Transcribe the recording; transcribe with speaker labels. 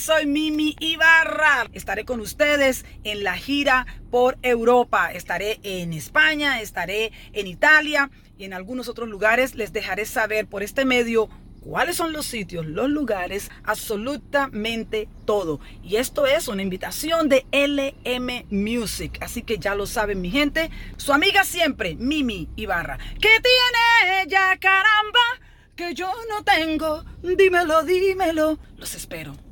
Speaker 1: soy Mimi Ibarra. Estaré con ustedes en la gira por Europa. Estaré en España, estaré en Italia y en algunos otros lugares. Les dejaré saber por este medio cuáles son los sitios, los lugares, absolutamente todo. Y esto es una invitación de LM Music. Así que ya lo saben mi gente. Su amiga siempre, Mimi Ibarra. ¿Qué tiene ella, caramba? Que yo no tengo. Dímelo, dímelo. Los espero.